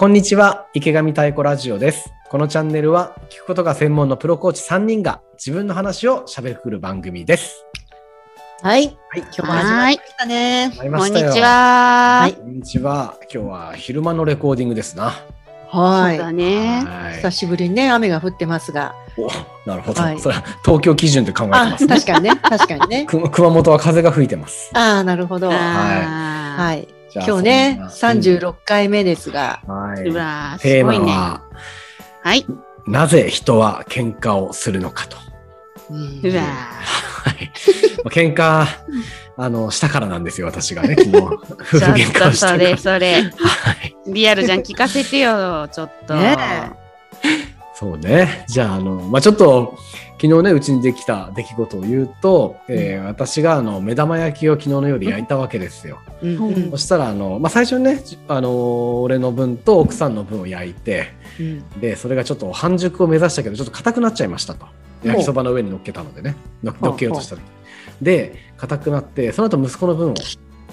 こんにちは、池上太鼓ラジオです。このチャンネルは聞くことが専門のプロコーチ3人が自分の話を喋る番組です。はい。はい、今日も始まりましたね。始まりましたよ。こんにち。は。はいこんにちは。今日は昼間のレコーディングですな。はそうだね。はい久しぶりにね、雨が降ってますが。おなるほど。はいそれは東京基準で考えてあま、すね。確かにね、確かにね。く熊本は風が吹いてます。ああ、なるほど。はあい。じゃあ今日ね、そんな36回目ですが、はい。ーうわーテーマすごいね。は、はい。なぜ人は喧嘩をするのかと。うんうわはい。喧嘩、あの、したからなんですよ、私がね、昨日。夫婦喧嘩をしたから。れそれ。はい。リアルじゃん聞かせてよ、ちょっと。ねそうね。じゃあ、あの、まあ、ちょっと、昨日ね、うちにできた出来事を言うと、えー私が、あの、目玉焼きを昨日の夜焼いたわけですよ。うんうんそしたら、あの、まあ、最初にね、じあの、俺の分と奥さんの分を焼いて、うんで、それがちょっと半熟を目指したけど、ちょっと硬くなっちゃいましたと。焼きそばの上に乗っけたのでね、の乗っけようとした時。で、硬くなって、その後息子の分を、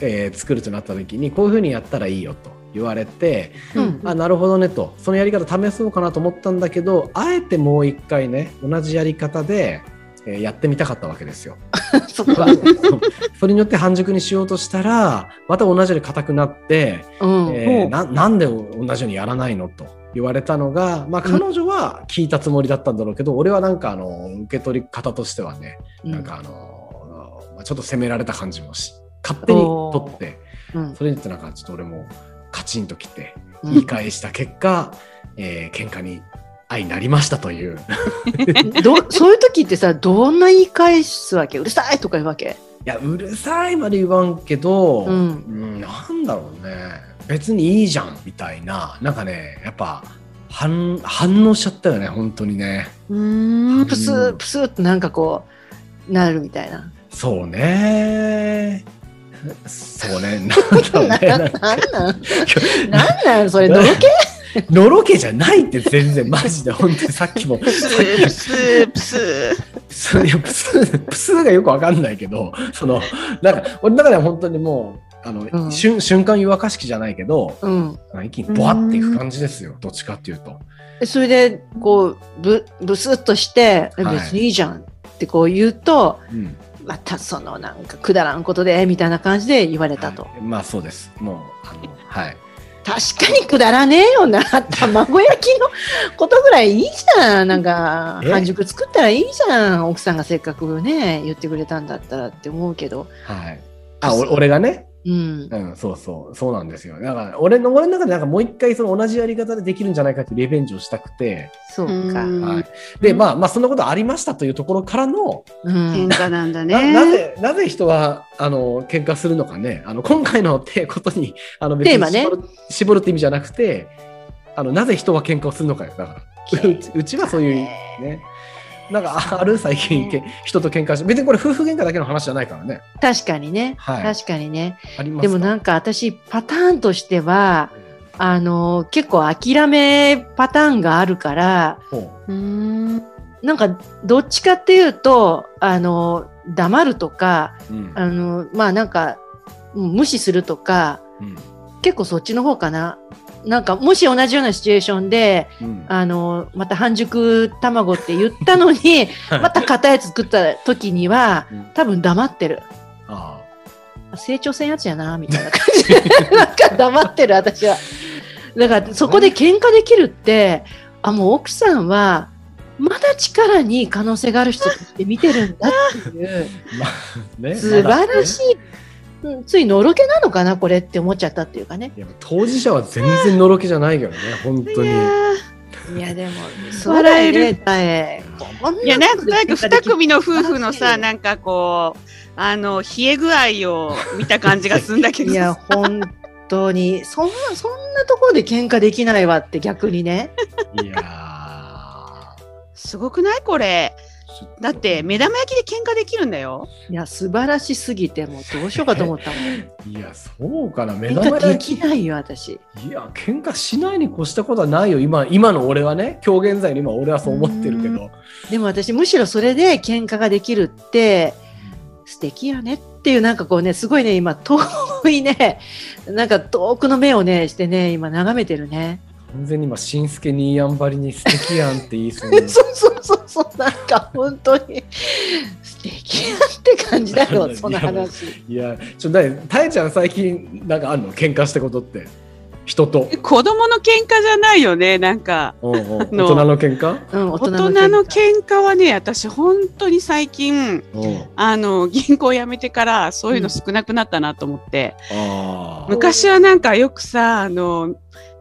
えー作るとなった時に、こういうふうにやったらいいよと言われて、うん。あなるほどねと。そのやり方試そうかなと思ったんだけどあえてもう一回ね同じやり方で、えーやってみたかったわけですよ。それによって半熟にしようとしたらまた同じように硬くなって、うん。えーななんで同じようにやらないのと言われたのが、まあ、彼女は聞いたつもりだったんだろうけど、俺はなんかあの受け取り方としてはね、なんかあのまあちょっと責められた感じもし勝手に取ってうんそれによってなんかちょっと俺もカチンときて。うん言い返した結果、えー喧嘩に相なりましたという。どそういう時ってさ、どんな言い返すわけ？うるさいとか言うわけ？いや、うるさいまで言わんけど、うんうんなんだろうね。別にいいじゃん、みたいな。なんかね、やっぱ、反反応しちゃったよね、本当にね。うーん、プスープスーってなんかこう、なるみたいな。そうね。そうね。なんだろうね。なんかなんなん？それ、のろけ？のろけじゃないって全然、マジで、本当にさっきも。プスープスープスー。プスいやプスプスがよくわかんないけど、その、なんか、俺の中では本当にもう、あの、うん瞬瞬間湯沸かし器じゃないけど、うん。一気にボワっていく感じですよ、どっちかっていうと。でそれで、こう、ぶ、ブスッとして、はい別にいいじゃんってこう言うと、うん。またそのなんかくだらんことで、みたいな感じで言われたと。はいまあそうです。もう、あの、はい。確かにくだらねえよな。卵焼きのことぐらいいいじゃん。なんか、え？半熟作ったらいいじゃん。奥さんがせっかくね、言ってくれたんだったらって思うけど。はい。あ、お俺がね、うん。うん、そうそう、そうなんですよ。だから、俺の、俺の中でなんかもう一回その同じやり方でできるんじゃないかってリベンジをしたくて、そうか。うんはい。で、まあ、まあ、そんなことありましたというところからの、うん喧。嘩なんだなね。なぜ、なぜ人は、あの、喧嘩するのかね。あの、今回のてことに、あの、別にテーマね絞る,、絞るって意味じゃなくて、あの、なぜ人は喧嘩をするのかよ。だから。うちうちはそういう、ね。なんか、あある最近、け人と喧嘩して、別にこれ夫婦喧嘩だけの話じゃないからね。確かにね。はい確かにね。でもなんか私、パターンとしては、あの、結構諦めパターンがあるから、ほうーん。なんか、どっちかっていうと、あの、黙るとか、ううんあの、まあなんか、うん無視するとか、うん結構そっちの方かな。なんか、もし同じようなシチュエーションで、うんあの、また半熟卵って言ったのに、また硬いやつ作った時には、うん多分黙ってる。あ成長せんやつやな、みたいな感じで。なんか黙ってる、私は。だから、そこで喧嘩できるって、あ、もう奥さんは、まだ力に可能性がある人として見てるんだっていう、あ まあね素晴らしい。い、うんついのろけなのかな、これって思っちゃったっていうかね。いや当事者は全然のろけじゃないけどね、本当に。いやいや、でも、そうだよねね。こんーいや、なんとなく二組の夫婦のさ、ななんかこう、あの、冷え具合を見た感じがするんだけど。いや、本当に、そんな、そんなところで喧嘩できないわって逆にね。いやすごくない？これ。ーだって、目玉焼きで喧嘩できるんだよ。いや、素晴らしすぎて、もうどうしようかと思ったもん。いや、そうかな、目玉焼き。きないよ、私。いや、喧嘩しないに越したことはないよ、今、今の俺はね、今日現在の今、俺はそう思ってるけど。でも私、むしろそれで喧嘩ができるって、素敵やねっていう、なんかこうね、すごいね、今、遠いね、なんか遠くの目をね、してね、今眺めてるね。完全に今、しんすけ兄やんばりに素敵やんって言いそうな そうそうそうそうなんか本当に 素敵やって感じだよその話いや、ちょ、だい、たえちゃん最近、なんかあるの？喧嘩したことって。人と。子供の喧嘩じゃないよね、なんか。うんうん大の人の喧嘩？うん大大人の喧嘩はね、私本当に最近、うん。あの、銀行辞めてからそういうの少なくなったなと思って。ああ。昔はなんかよくさ、あの、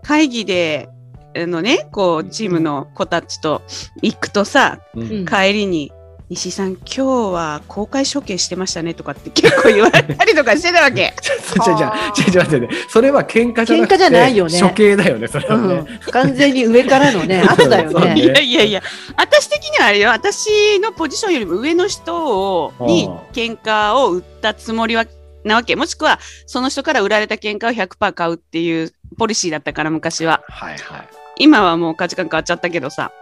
会議で、あのね、こう、チームの子たちと行くとさ、うんうん帰りに、西井さん、今日は公開処刑してましたねとかって結構言われたりとかしてたわけ。ちょちょちょちょちょ待ってね。それは喧嘩じゃなくて喧嘩じゃないよね処刑だよね、それはね。うん、完全に上からのね 圧だよねねいやいやいや、私的にはあれよ、私のポジションよりも上の人をに喧嘩を売ったつもりはなわけ。もしくは、その人から売られた喧嘩を100%買うっていうポリシーだったから、昔は。はいはい。今はもう価値観変わっちゃったけどさ。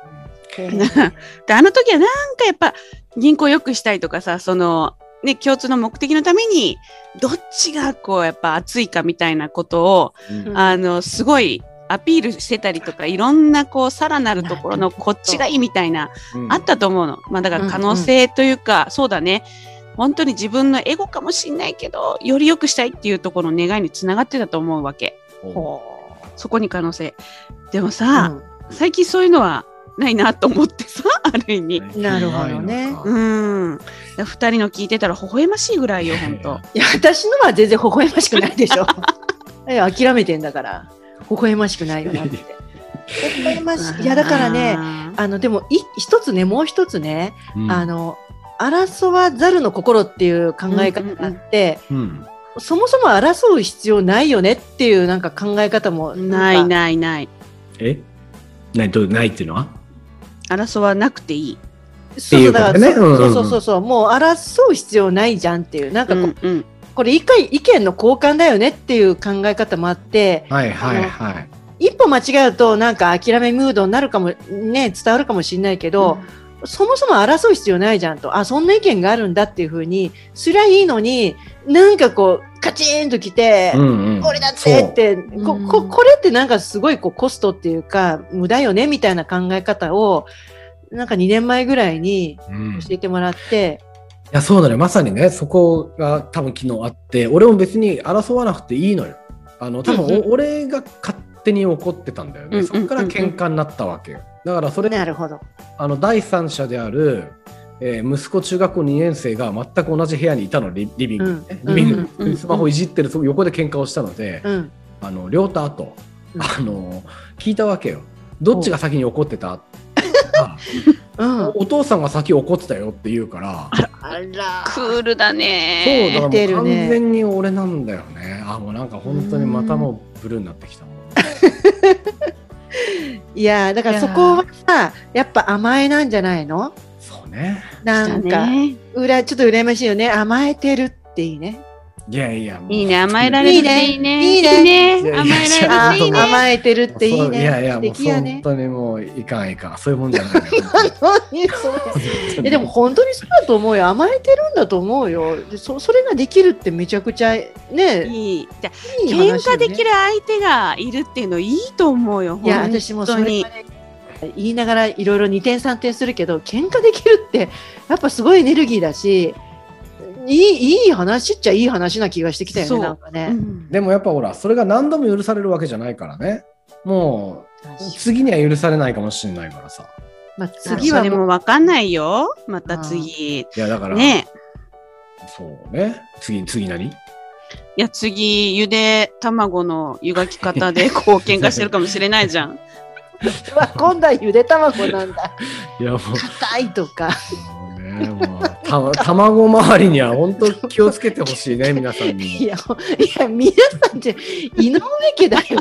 で、あの時はなんかやっぱ銀行良くしたいとかさ、その、ね、共通の目的のために、どっちがこう、やっぱ熱いかみたいなことを、うんあの、すごいアピールしてたりとか、いろんなこう、さらなるところのこっちがいいみたいな、うんあったと思うの。まあだから可能性というか、そうだね。本当に自分のエゴかもしんないけど、より良くしたいっていうところの願いにつながってたと思うわけ。ほそこに可能性。でもうさ、最近そういうのはないなと思ってさ、ある意味。なるほどね。うん。二人の聞いてたら微笑ましいぐらいよ、本当。いや私のは全然微笑ましくないでしょ。いや諦めてんだから。微笑ましくないよなって。微笑ましいいやだからねあのでもい一つねもう一つね、うん。あの争わざるの心っていう考え方があって、うんそもそも争う必要ないよねっていうなんか考え方もないいないない。え？ないどうないっていうのは？争わなくていい。そうそうだから、ね？うんうんうんそうそうそうそうもう争う必要ないじゃんっていうなんかこ,、うんうん。これ一回意見の交換だよねっていう考え方もあってはいはいはい。一歩間違うとなんか諦めムードになるかもね伝わるかもしれないけど、そもそも争う必要ないじゃんとあそんな意見があるんだっていうふうにすりゃいいのになんかこうカチンときて、うんうんこれだってってこうんここれってなんかすごいこうコストっていうか無駄よねみたいな考え方をなんか2年前ぐらいに教えてもらって、いや、そうだね。まさにね、そこが多分昨日あって、俺も別に争わなくていいのよ。あの、多分お、うんう俺が勝手に怒ってたんだよね。うんそこから喧嘩になったわけよ。だからそれ、なるほど。あの、第三者である、えー息子中学校2年生が全く同じ部屋にいたの、リリビングにね、うんリビングにスマホいじってる、そこ横で喧嘩をしたので、うん。あの、両太と、うんあの、聞いたわけよ。どっちが先に怒ってた？あうん。お父さんが先怒ってたよって言うから、あら。クールだそうね。だから完ね全に俺なんだよね。あもうなんか本当にまたもうブルーになってきたもん。いやーだからそこはさやっぱ甘えなんじゃないの？そうね。なんか、ね。うらちょっと羨ましいよね。甘えてるっていいねいやいや。いいね、甘えられるっていいね。いいねいやいや甘えらあれるっていいね。甘えてるっていいねいやいや、素もう本当にもういかんいかん。そういうもんじゃないでも本当にそうだと思うよ甘えてるんだと思うよでそそれができるってめちゃくちゃねいい。じゃいい喧嘩できる相手がいるっていうのいいと思うよ。いや本当に私もそれ言いながらいろいろ2点3点するけど喧嘩できるってやっぱすごいエネルギーだしいいいい話っちゃいい話な気がしてきたよねなんかね、うんでもやっぱほら、それが何度も許されるわけじゃないからね。もう、次には許されないかもしれないからさ。まあ、次はもうそれもわかんないよ。また次。いや、だから、ねそうね。次、次何？いや、次、ゆで卵の湯がき方でこう喧嘩してるかもしれないじゃん。今度はゆで卵なんだ いや、もう。硬いとか ね、もうた 卵周りには本当気をつけてほしいね、皆さんにも。いやいや皆さんって井上家だよ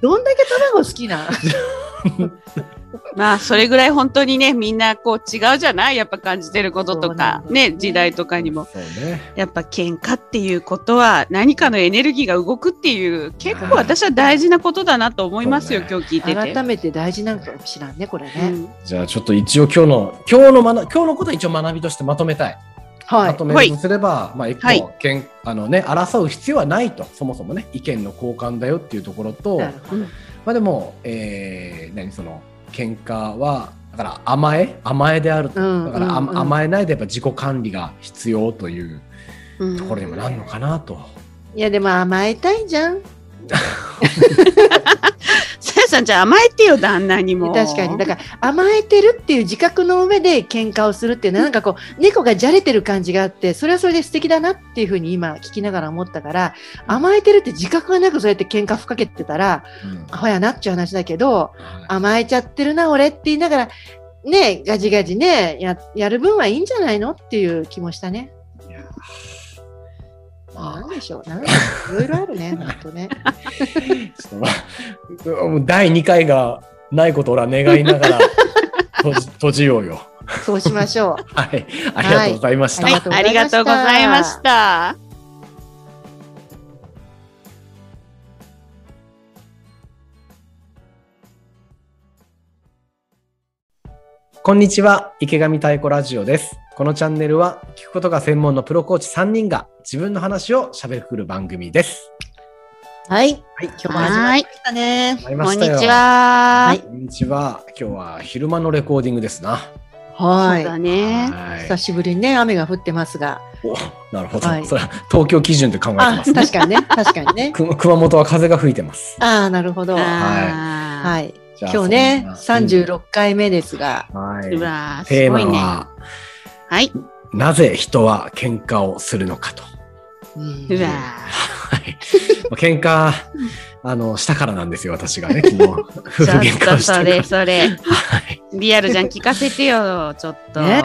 どんだけ卵好きな まあ、それぐらい本当にね、みんなこう違うじゃない？やっぱ感じてることとか。ね。ね、時代とかにも。そうね。やっぱ喧嘩っていうことは何かのエネルギーが動くっていう結構私は大事なことだなと思いますよ、今日聞いてて。改めて大事なのかもしらんねこれね、うん。じゃあちょっと一応今日の、今日の学、今日のことは一応学びとしてまとめたい。はい。まとめるとすれば、まあ一個、はい。けんあのね、争う必要はないと、そもそもね、意見の交換だよっていうところと、まあでも、えー、何その喧嘩はだから甘え甘えであると、うんだからあうんうん甘えないでやっぱ自己管理が必要というところにもなるのかなと。いやでも甘えたいじゃん。さんじゃあ甘えてよ旦那にも。確かに。だから甘えてるっていう自覚の上で喧嘩をするっていうのはなんかこう猫がじゃれてる感じがあってそれはそれで素敵だなっていうふうに今聞きながら思ったから甘えてるって自覚がなくそうやって喧嘩ふっかけてたらうん。アホやなっちゅう話だけどはい。甘えちゃってるな俺って言いながらねガジガジねややる分はいいんじゃないのっていう気もしたね。なんまでしょうないろいろあるね 本当ね。あちょっとまあもう第2回がないことを俺は願いながら 閉じ閉じようよ。そうしましょう。はい、ありがとうございました。はいありがとうございましたこんにちは、池上太鼓ラジオです。このチャンネルは聞くことが専門のプロコーチ3人が自分の話をしゃべくる番組です。はい。はい、今日も始まりましたね。こんにち。は。はいこんにちは。今日は昼間のレコーディングですな。はい。そうだね。はい久しぶりにね、雨が降ってますが。おなるほど。はいそれは東京基準で考えてあ、ます。確かにね、確かにね。く 熊本は風が吹いてます。ああ、なるほど。はあい。じゃあ今日ね、そんな36回目ですが、はい。ーうわーテーマすごいね。は、はい。なぜ人は喧嘩をするのかと。うんうわはい。まあ喧嘩、あの、したからなんですよ、私がね、昨日。喧嘩をっとそれ。それ。はい。リアルじゃん聞かせてよ、ちょっと。ね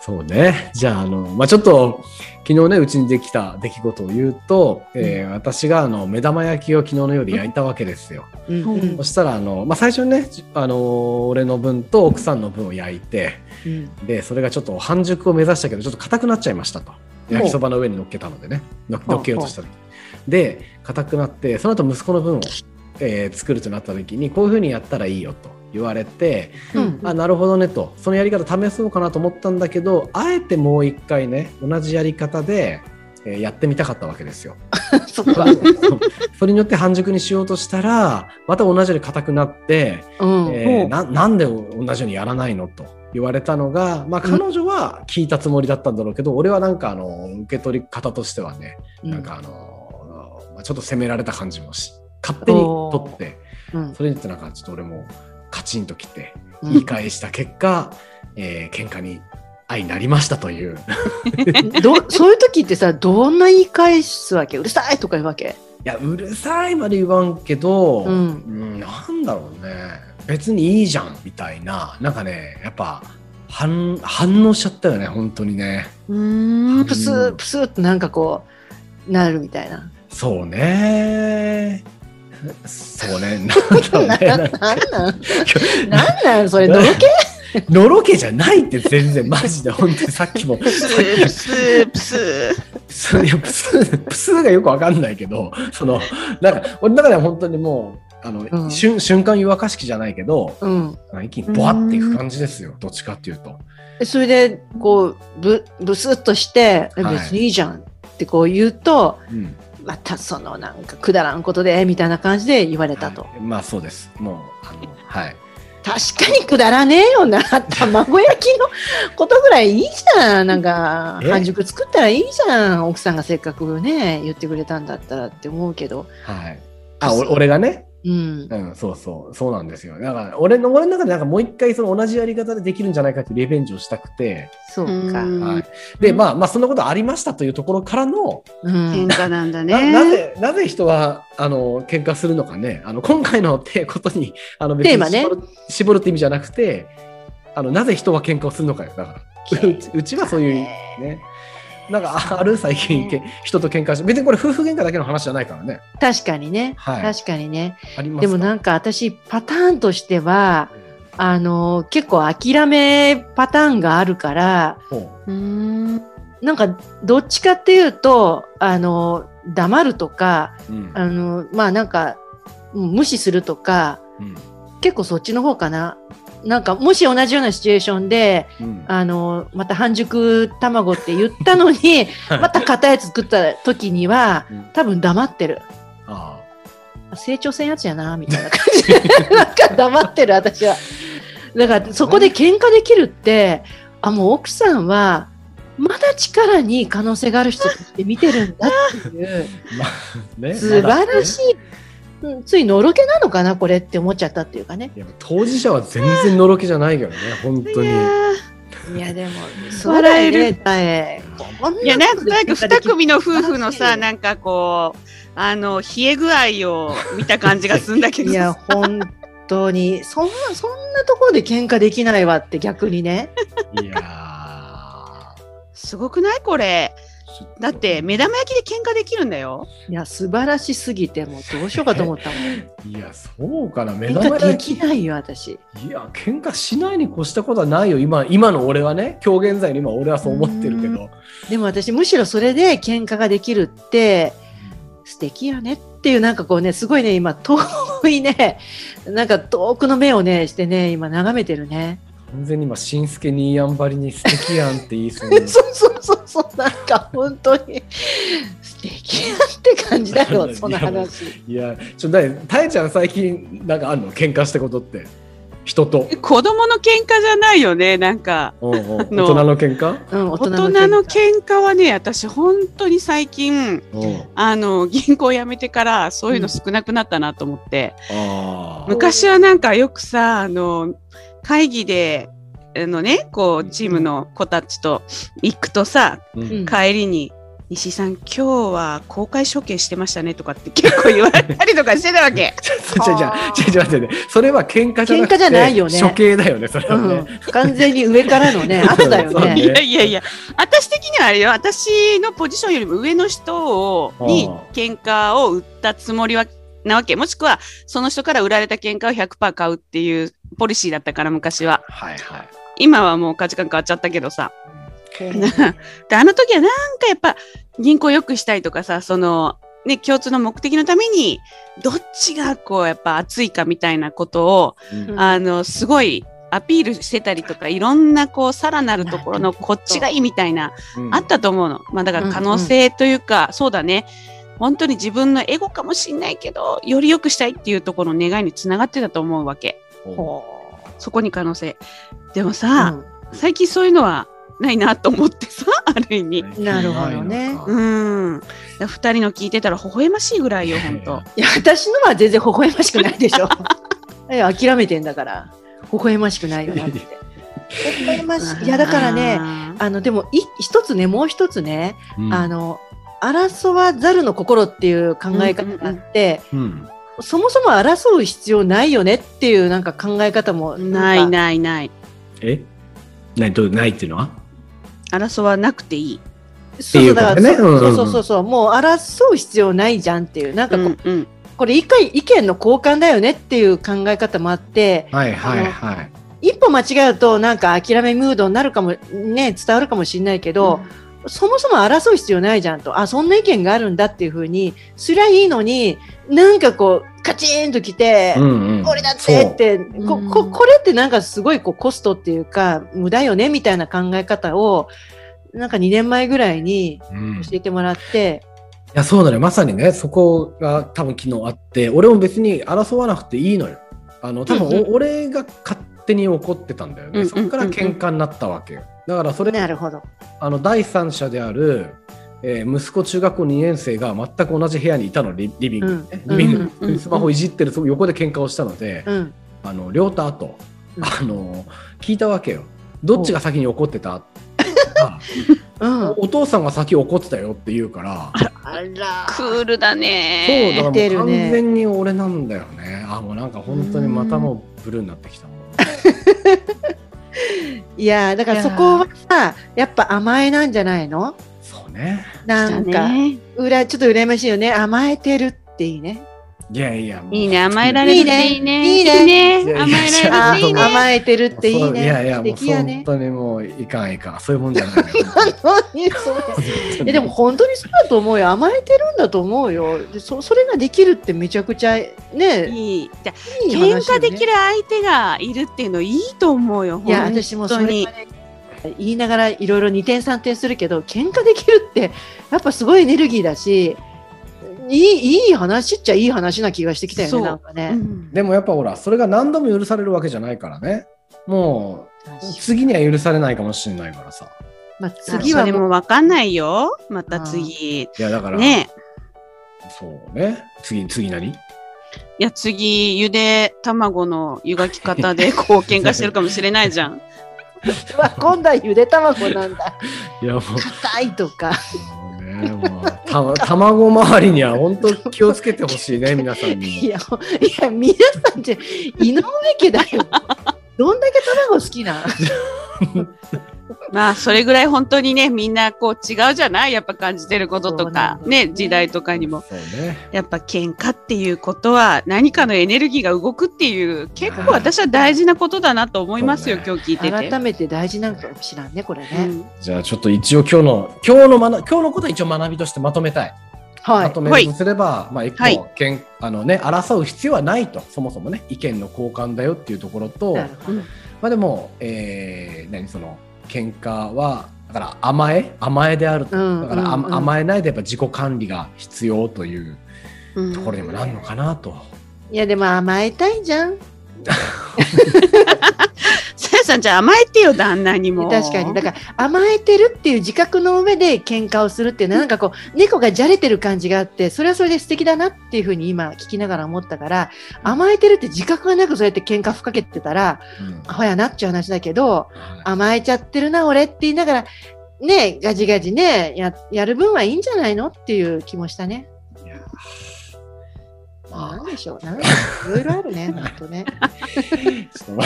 そうね。じゃあ、あの、まあ、ちょっと、昨日ね、うちにできた出来事を言うと、えー私が、あの、目玉焼きを昨日の夜焼いたわけですよ。うん。うん。そしたら、あの、まあ、最初にね、じあの、俺の分と奥さんの分を焼いて、うん。で、それがちょっと半熟を目指したけど、ちょっと硬くなっちゃいましたと。焼きそばの上に乗っけたのでね、乗っけようとした時。で、硬くなって、その後息子の分を、えー作るとなった時に、こういうふうにやったらいいよと言われて、うん。あなるほどねと。そのやり方試そうかなと思ったんだけどあえてもう一回ね同じやり方で、えーやってみたかったわけですよ。そ。それによって半熟にしようとしたらまた同じように硬くなって、うん。えーななんで同じようにやらないのと言われたのが、まあ、彼女は聞いたつもりだったんだろうけど、俺はなんかあの受け取り方としてはね、なんかあのまあちょっと責められた感じもし勝手に取ってうん。それによってなんかちょっと俺もカチンときて。うん言い返した結果、えー喧嘩に相なりましたという。どそういう時ってさ、どんな言い返すわけ？うるさいとか言うわけ？いや、うるさいまで言わんけど、うんうんなんだろうね。別にいいじゃん、みたいな。なんかね、やっぱ、反反応しちゃったよね、本当にね。うーん。プスープスーってなんかこう、なるみたいな。そうね。そうね。なんだね。なんなんなんなんそれ、のろけのろけじゃないって全然、マジで、本当にさっきも、プスープスープスー。プスいやプスプスがよくわかんないけど、その、なんか、俺の中では本当にもう、あの、うん瞬間湯沸かし器じゃないけど、うん。一気にボワっていく感じですよ、どっちかっていうと。それで、こう、ぶ、ぶすっとして、別にいいじゃんってこう言うと、うん。またそのなんかくだらんことで、みたいな感じで言われたと。はいまあそうです。もう、あの、はい。確かにくだらねえよな。卵焼きのことぐらいいいじゃん。なんか、え？半熟作ったらいいじゃん。奥さんがせっかくね、言ってくれたんだったらって思うけど。はい。あ、お俺がね、うん。うん、そうそう、そうなんですよ。だから、俺の、俺の中でなんかもう一回その同じやり方でできるんじゃないかってリベンジをしたくて、そうか。うんはい。で、まあ、まあ、そんなことありましたというところからの、うん喧。嘩なんだなね。なぜ、なぜ人は、あの、喧嘩するのかね。あの、今回のてことに、あの、テーマね絞る絞るって意味じゃなくて、あの、なぜ人は喧嘩をするのかよ。だから、うちうちはそういう、ね。なんか、あある？最近、け人と喧嘩して、別にこれ夫婦喧嘩だけの話じゃないからね。確かにね。はい確かにね。でもなんか私、パターンとしては、あの、結構諦めパターンがあるから、ほうーん。なんか、どっちかっていうと、あの、黙るとか、う。うん。あの、まあなんか、うん無視するとか、うん結構そっちの方かな。なんか、もし同じようなシチュエーションで、うん。あの、また半熟卵って言ったのに、また硬いやつ作った時には、うん。多分黙ってる。あ成長せんやつやな、みたいな感じで、なんか黙ってる私は。だからそこで喧嘩できるって、あ、もう奥さんは、まだ力に可能性がある人として見てるんだっていう、まあね素晴らしい。い、うんついのろけなのかな、これって思っちゃったっていうかね。いや当事者は全然のろけじゃないけどね、本当に。いやいや、でも、そうだよね、大変。ーいやなんかなんか二組の夫婦のさなんかこうあの冷え具合を見た感じがするんだけどいや、本当に、そんな、そんなところで喧嘩できないわって逆にね。いやーすごくない？これだって目玉焼きで喧嘩できるんだよいや、素晴らしすぎて、もうどうしようかと思ったもん。いや、そうかな、目玉焼き。きないよ、私。いや、喧嘩しないに越したことはないよ、今、今の俺はね、今日現在の今、俺はそう思ってるけど。でも私、むしろそれで喧嘩ができるって、素敵やねっていう、なんかこうね、すごいね、今、遠いね、なんか遠くの目をね、してね、今、眺めてるね。完全に今、しんすけにやんばりに素敵やんって言いそうに。そうそうそうそう、なんか本当に、素敵やって感じだよ、その話。いや、ちょ、だい、たえちゃん最近、なんかあるの？喧嘩したことって。人と。子供の喧嘩じゃないよねなんかうんうん大の人の喧嘩？うん、大大人の喧嘩はね私本当に最近うん。あの銀行辞めてからそういうの少なくなったなと思って、ああ。昔はなんかよくさあの会議であのねこうチームの子たちと行くとさうんうん帰りに「西井さん今日は公開処刑してましたね」とかって 結構言われたりとかしてたわけ。ちょちょちょちょちょ待ってね。それは喧嘩じゃなくて喧嘩じゃないよね処刑だよね、それはうんね。、完全に上からのね、圧だよねね。いやいやいや、私的にはあれよ、私のポジションよりも上の人をにあ喧嘩を売ったつもりはなわけ。もしくは、その人から売られた喧嘩を100%買うっていうポリシーだったから、昔は。はいはい。今はもう価値観変わっちゃったけどさ。で、あの時はなんかやっぱ銀行良くしたいとかさ、その、ね、共通の目的のために、どっちがこう、やっぱ熱いかみたいなことを、うんあの、すごいアピールしてたりとか、いろんなこう、さらなるところのこっちがいいみたいな、うんあったと思うの。まあだから可能性というか、そうだね。本当に自分のエゴかもしんないけど、より良くしたいっていうところの願いにつながってたと思うわけ。ほそこに可能性。でもうさ、最近そういうのはないなと思ってさ、ある意味。なるほどねうん。二人の聞いてたら微笑ましいぐらいよ、本当。いや、私のは全然微笑ましくないでしょ。諦めてんだから、微笑ましくないよなって。微笑ましい。いや、だからね、ああの、でも、い一つね、もう一つね、うんあの、争わざるの心っていう考え方があって、うんそもそも争う必要ないよねっていうなんか考え方もーないい。ないない。え？ないどうないっていうのは？争わなくていい。そうそう、だから、ねうんうんうんそうそうそうそう、もう争う必要ないじゃんっていう、なんかこ,、うんうん。これ一回意見の交換だよねっていう考え方もあって、はいはいはい。一歩間違うとなんか諦めムードになるかも、ね、伝わるかもしれないけど、そもそも争う必要ないじゃんと、あ、そんな意見があるんだっていうふうにすりゃいいのに、なんかこう、カチンときて、うんうん。これだってって、こうん。ここれってなんかすごいこうコストっていうか、無駄よねみたいな考え方を、なんか2年前ぐらいに教えてもらって、やそうだねまさにねそこが多分昨日あって俺も別に争わなくていいのよ。あの多分、うんうん。お俺が勝手に怒ってたんだよね、うんうんそこから喧嘩になったわけよだからそれなるほど。あの第三者である、えー息子中学校2年生が全く同じ部屋にいたのリリビングにね、うん。スマホいじってるそこ横で喧嘩をしたので、うん。あの両太と、うん。あの聞いたわけよ。どっちが先に怒ってた？あ うん。お父さんが先怒ってたよって言うからあら。クールだそうね。だからもう完全に俺なんだよね。あもうなんか本当にまたもうブルーになってきたもん いやーだからそこはさ、やっぱ甘えなんじゃないの？そうねなんか、だねうらちょっと羨ましいよね。甘えてるっていいね。いやいやいいね、甘えられるっていいね。いいねいいねいやいや甘えらあれるっていいね。甘えてるっていいね。いやいや素もう本。当にもういかんいかんそういうもんじゃない でも本当にそうだと思うよ。甘えてるんだと思うよ。でそそれができるってめちゃくちゃね、いい。じゃいい喧嘩できる相手がいるっていうのいいと思うよ。いや、本当に私もそれ言いながらいろいろ二点三点するけど、喧嘩できるってやっぱすごいエネルギーだし、いいいい話っちゃいい話な気がしてきたよねなんかね。うんでもやっぱほら、それが何度も許されるわけじゃないからね。もう、次には許されないかもしれないからさ。まあ、次次はでもわかんないよ。また次。いや、だから、ねそうね。次、次何？いや、次、ゆで卵の湯がき方でこう喧嘩してるかもしれないじゃん。今度はゆで卵なんだ いや、もう、硬いとか。ね、もう、た卵周りには本当気をつけてほしいね、皆さんにも。いや、いや、皆さんって井上家だよ。どんだけ卵好きな。まあ、それぐらい本当にね、みんなこう違うじゃない？やっぱ感じてることとか、ねね、時代とかにも。そうね。やっぱ喧嘩っていうことは何かのエネルギーが動くっていう結構私は大事なことだなと思いますよ、今日聞いてて。改めて大事なのかもしらんね、これうね。んじゃあちょっと一応今日の、今日の学、今日のことは一応学びとしてまとめたい。はいまと。めるとすれば、まあ一個、はいけんあのね、争う必要はないと、そもそもね、意見の交換だよっていうところと、なるほどまあでも、えー、何？その、喧嘩は、だから甘え甘えであると。うんだから、甘えないでやっぱ自己管理が必要といううんところにもなるのかなと。いや、でも甘えたいじゃん。さんじゃあ甘えてよ、旦那にも。確かに。だから甘えてるっていう自覚の上で喧嘩をするっていうのは、なんかこう、猫がじゃれてる感じがあって、それはそれで素敵だなっていうふうに今聞きながら思ったから、甘えてるって自覚がなくそうやって喧嘩ふっかけてたら、うんアホやなっちゅう話だけど、甘えちゃってるな、俺って言いながら、ね、ガジガジね、ややる分はいいんじゃないのっていう気もしたね。いやなんでしょう。なんかいろいろあるね、本当ね。ちょっとま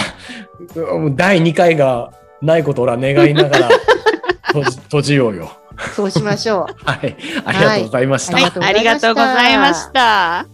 あ、もう第2回がないことを俺は願いながら 閉じ閉じようよ。そうしましょう。はい。ありがとうございました。はいはい、ありがとうございました。